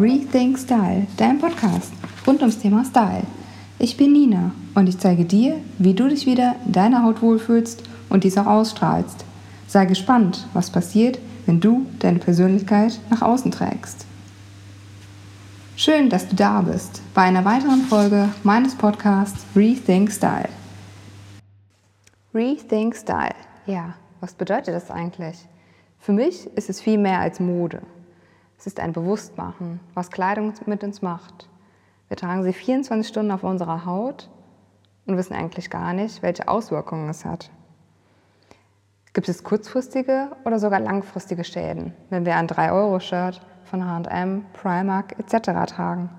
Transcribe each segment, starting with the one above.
Rethink Style, dein Podcast rund ums Thema Style. Ich bin Nina und ich zeige dir, wie du dich wieder in deiner Haut wohlfühlst und dies auch ausstrahlst. Sei gespannt, was passiert, wenn du deine Persönlichkeit nach außen trägst. Schön, dass du da bist bei einer weiteren Folge meines Podcasts Rethink Style. Rethink Style. Ja, was bedeutet das eigentlich? Für mich ist es viel mehr als Mode. Es ist ein Bewusstmachen, was Kleidung mit uns macht. Wir tragen sie 24 Stunden auf unserer Haut und wissen eigentlich gar nicht, welche Auswirkungen es hat. Gibt es kurzfristige oder sogar langfristige Schäden, wenn wir ein 3-Euro-Shirt von HM, Primark etc. tragen?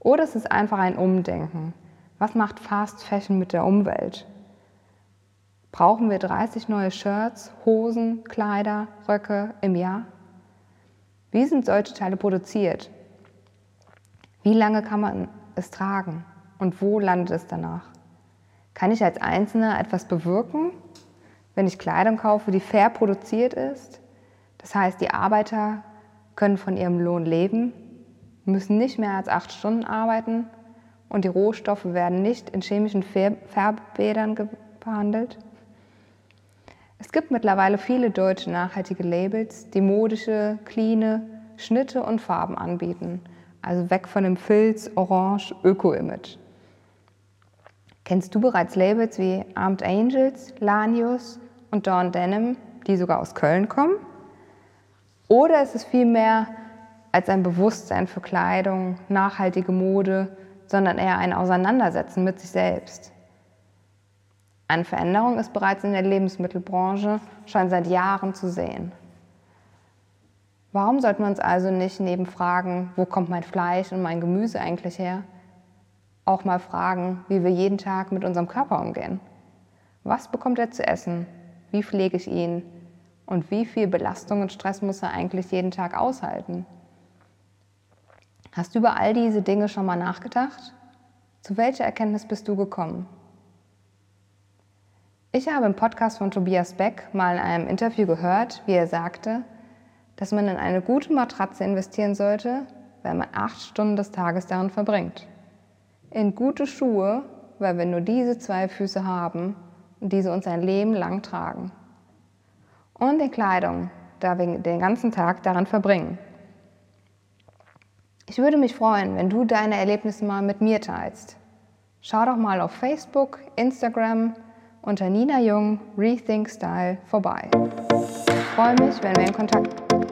Oder es ist einfach ein Umdenken. Was macht Fast Fashion mit der Umwelt? Brauchen wir 30 neue Shirts, Hosen, Kleider, Röcke im Jahr? Wie sind solche Teile produziert? Wie lange kann man es tragen? Und wo landet es danach? Kann ich als Einzelner etwas bewirken, wenn ich Kleidung kaufe, die fair produziert ist? Das heißt, die Arbeiter können von ihrem Lohn leben, müssen nicht mehr als acht Stunden arbeiten und die Rohstoffe werden nicht in chemischen Färbbädern behandelt. Es gibt mittlerweile viele deutsche nachhaltige Labels, die modische, cleane Schnitte und Farben anbieten. Also weg von dem Filz, Orange, Öko-Image. Kennst du bereits Labels wie Armed Angels, Lanius und Dawn Denim, die sogar aus Köln kommen? Oder ist es vielmehr als ein Bewusstsein für Kleidung, nachhaltige Mode, sondern eher ein Auseinandersetzen mit sich selbst? Eine Veränderung ist bereits in der Lebensmittelbranche schon seit Jahren zu sehen. Warum sollten wir uns also nicht neben Fragen, wo kommt mein Fleisch und mein Gemüse eigentlich her, auch mal fragen, wie wir jeden Tag mit unserem Körper umgehen? Was bekommt er zu essen? Wie pflege ich ihn? Und wie viel Belastung und Stress muss er eigentlich jeden Tag aushalten? Hast du über all diese Dinge schon mal nachgedacht? Zu welcher Erkenntnis bist du gekommen? Ich habe im Podcast von Tobias Beck mal in einem Interview gehört, wie er sagte, dass man in eine gute Matratze investieren sollte, weil man acht Stunden des Tages darin verbringt. In gute Schuhe, weil wir nur diese zwei Füße haben und diese uns ein Leben lang tragen. Und in Kleidung, da wir den ganzen Tag daran verbringen. Ich würde mich freuen, wenn du deine Erlebnisse mal mit mir teilst. Schau doch mal auf Facebook, Instagram, unter Nina Jung Rethink Style vorbei. Ich freue mich, wenn wir in Kontakt sind.